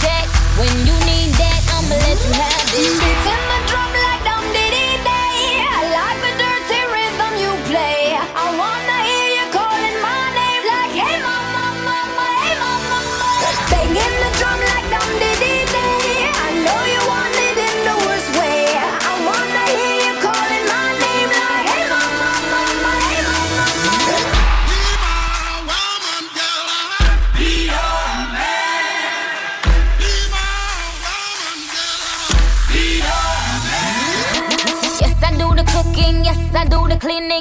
check. When you need that, I'ma let you have it. Beats in the drum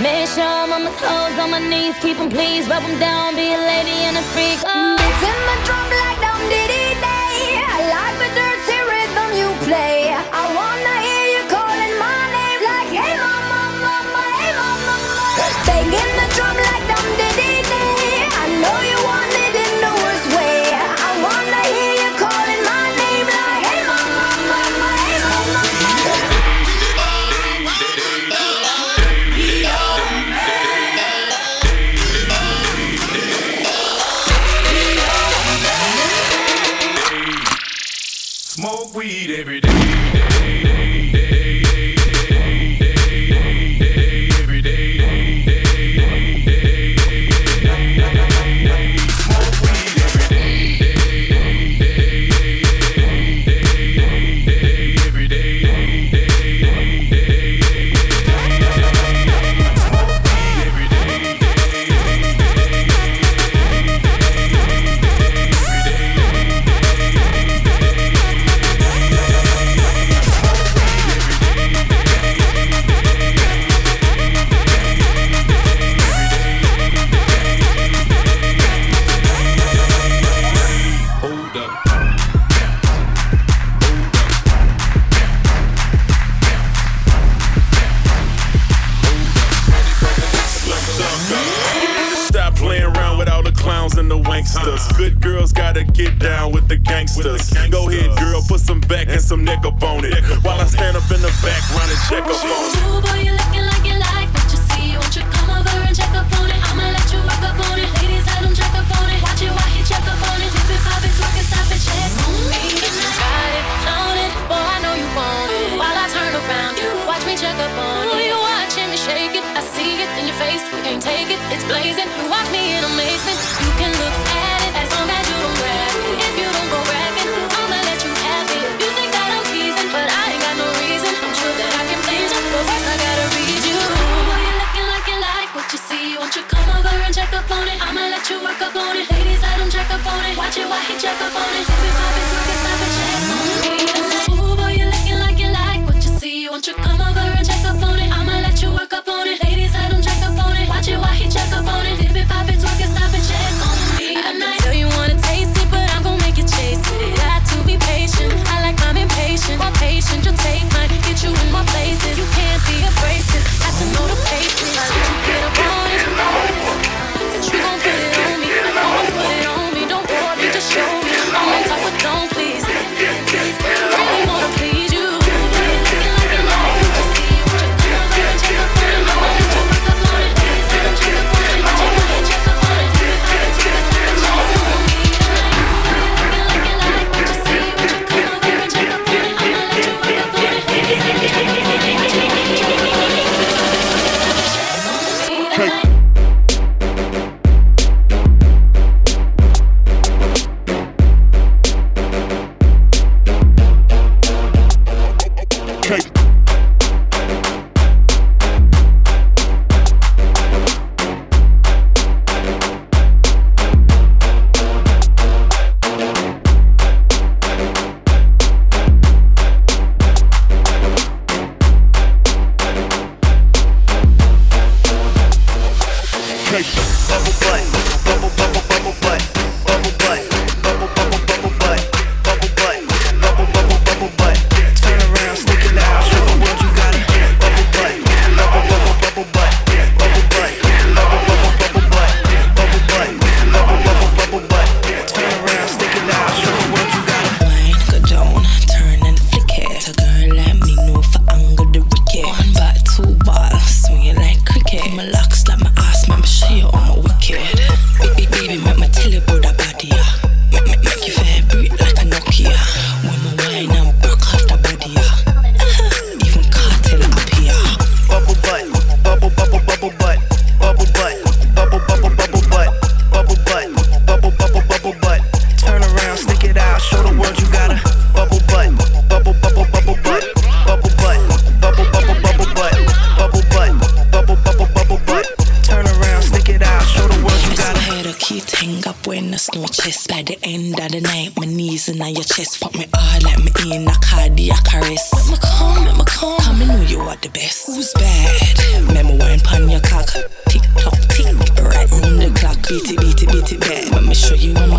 Make sure I'm on my toes, on my knees, keep him please, rub him down, be a lady and a freak. Oh. In the drum like dum diddy can't take it. It's blazing. You watch me in amazement. You can look at it as long as you don't grab it. If you don't go bragging, I'ma let you have it. You think that I'm teasing, but I ain't got no reason. I'm sure that I can please you, but first I gotta read you. Boy, you looking like you like what you see. Won't you come over and check up on it? I'ma let you work up on it. Ladies, let 'em check up on it. Watch it while he check up on it. Dip it, are the best. Who's bad? Memo wine pan your cock. Tick tock, tick. Right round the clock. Beat it, beat it, beat it, bad. Let me show you I'm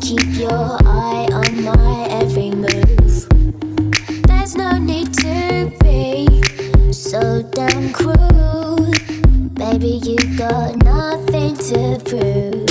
keep your eye on my every move. There's no need to be so damn cruel. Baby, you got nothing to prove.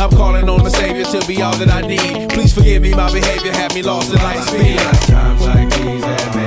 I'm calling on the Savior to be all that I need. Please forgive me, my behavior had me lost in life speed. Times like these,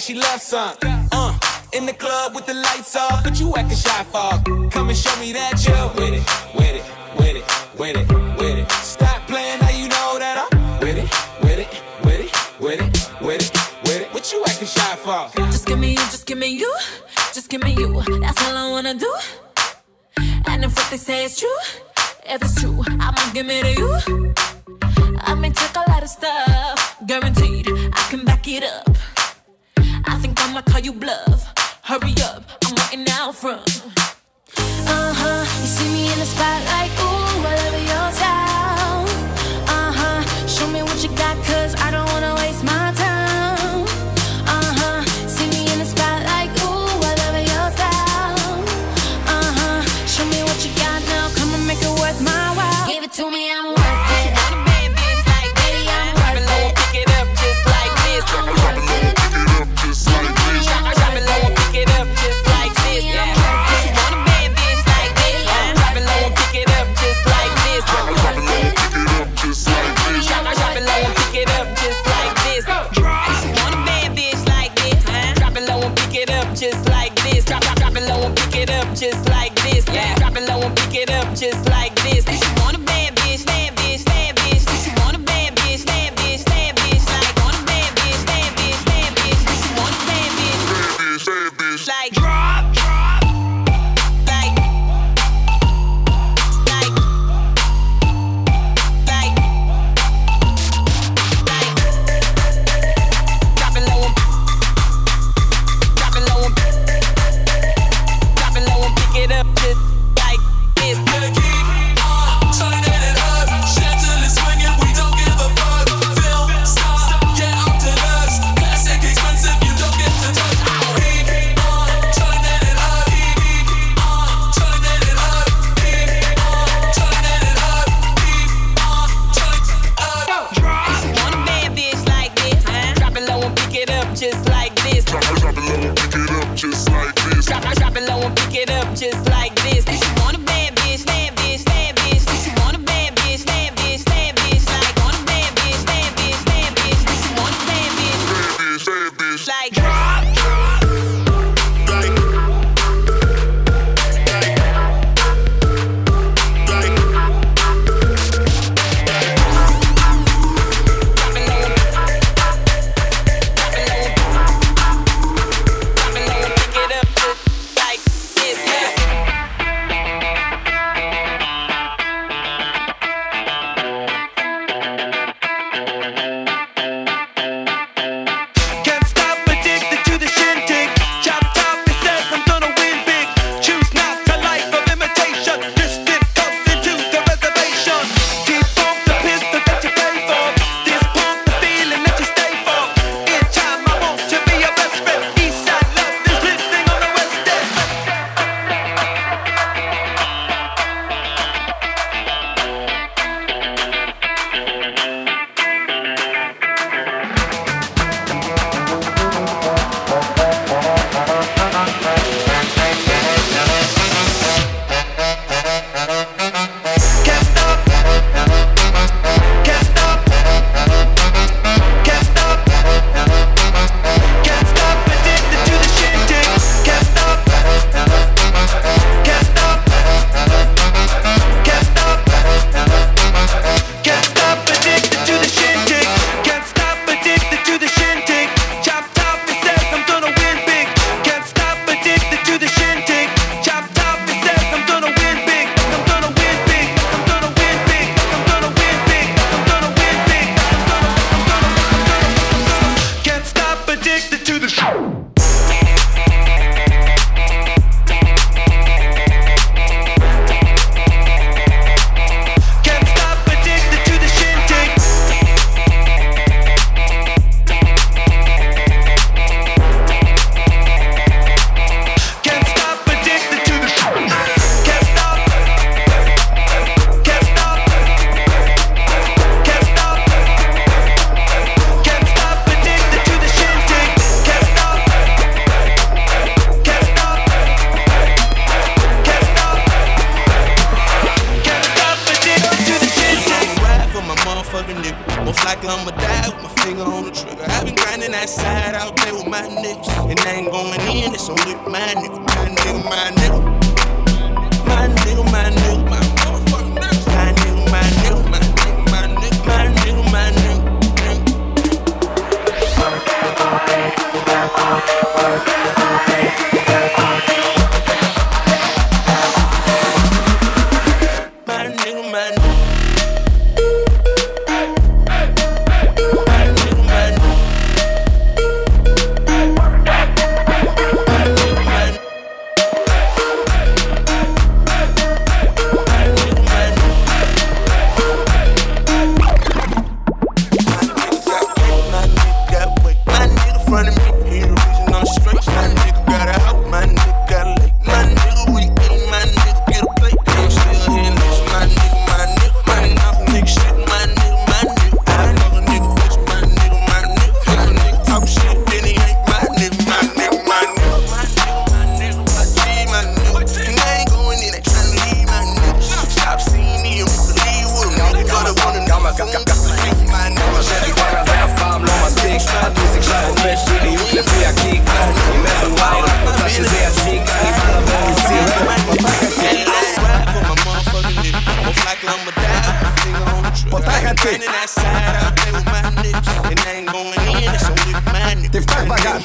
like she loves some. Uh, in the club with the lights off, but you acting shy fog. Come and show me that you're with it. you bluff. Hurry up, I'm waiting out front. Uh huh, you see me in the spotlight, ooh. like like תפתח בגן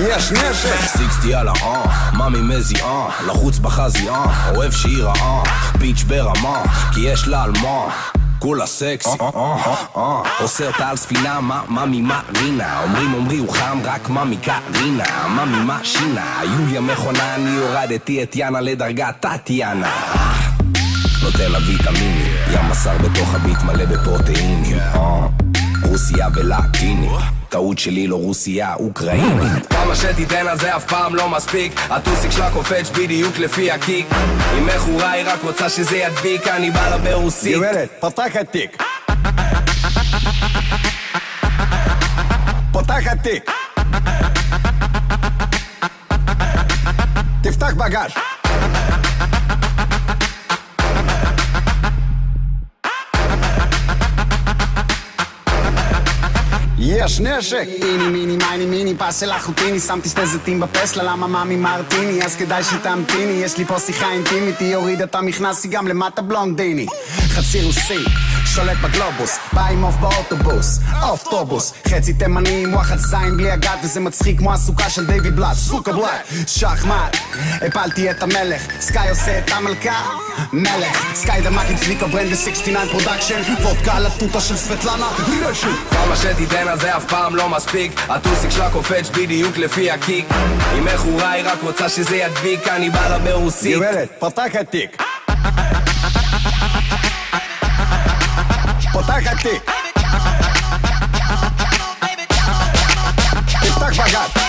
יש נשק 60 על האן, מאמי מזיעה לחוץ בחזייה, אוהב שהיא רעה ביץ' ברמה, כי יש לה על מה כולה סקסי, אה, אה, אה. עושה אותה על ספינה, מה, מאמי מרינה אומרים אומרי הוא חם, רק מאמי קרינה. מאמי מה שינה, יוליה מכונה, אני הורדתי את יאנה לדרגת טטיאנה. נותן לה ויטמינים, ים בשר בתוך הביט מלא בפרוטאינים. רוסיה ולטיני טעות שלי לא רוסיה, אוקראינית כמה שתיתן על זה אף פעם לא מספיק הטוסיק שלה קופץ בדיוק לפי הקיק אם מכורה היא רק רוצה שזה ידביק אני בא לה ברוסית גברת, פתח התיק. פתח התיק. תפתח בגז. יש נשק! איני מיני מייני מיני פס של אחוטיני שמתי שתי זיתים בפסלה למה מאמי מרטיני? אז כדאי שתמתיני יש לי פה שיחה אינטימית היא הורידה את המכנס היא גם למטה בלונדיני. חצי רוסי שולט בגלובוס. בא עם עוף באוטובוס אוטובוס חצי תימני עם וואחד זין בלי הגת וזה מצחיק כמו הסוכה של דיוויד בלאט. סוכה בלאט שחמט. הפלתי את המלך סקאי עושה את המלכה. מלך סקאי דה מאקינג צביקה ברנדה 69 פרודקשן. וודקה התותה של סבטלנה רשת. כמה שתיתן על זה אף פעם לא מספיק. הטוסיק שלה קופץ בדיוק לפי הקיק. אם מכורה היא רק רוצה שזה ידביק אני בא לה ברוסית. גברת, פתח התיק. Ataca-te. Está devagar.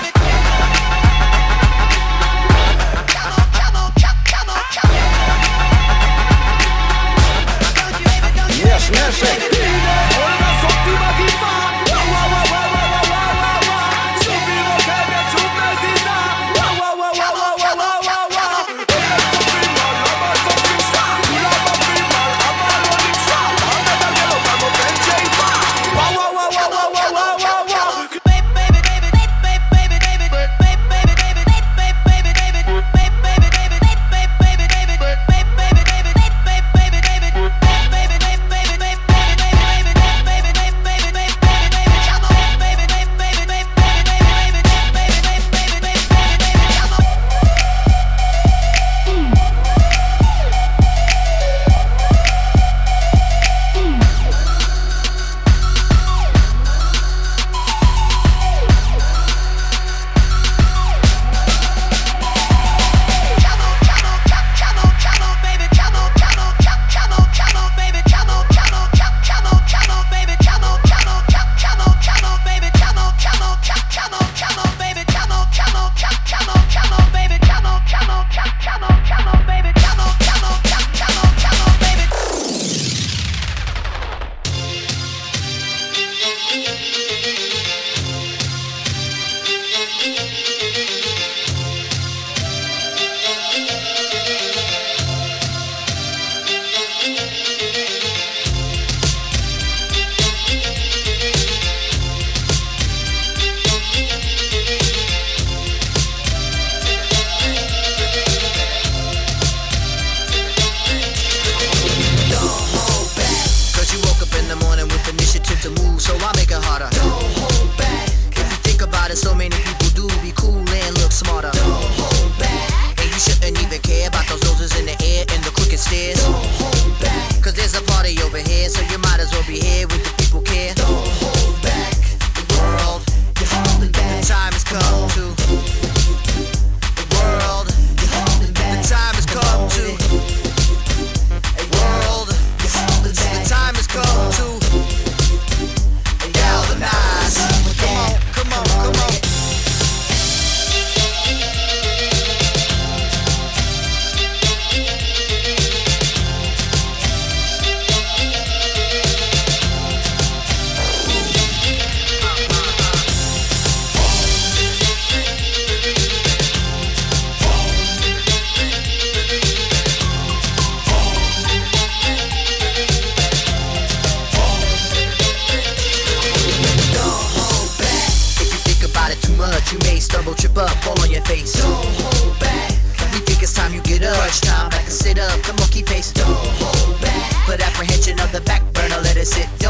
the back burner, let it sit. Don't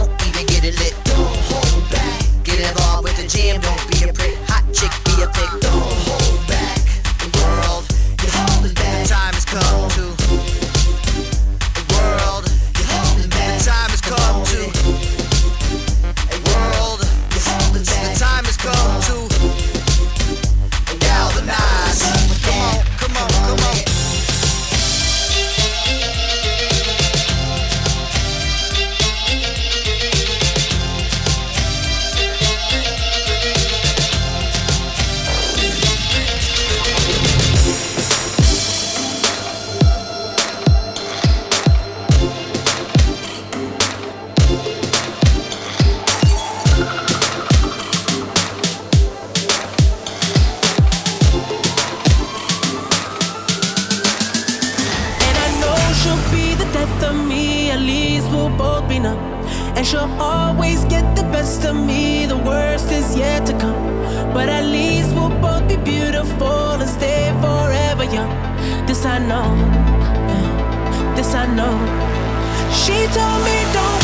she'll always get the best of me. The worst is yet to come. But at least we'll both be beautiful and stay forever young. This I know. This I know. She told me don't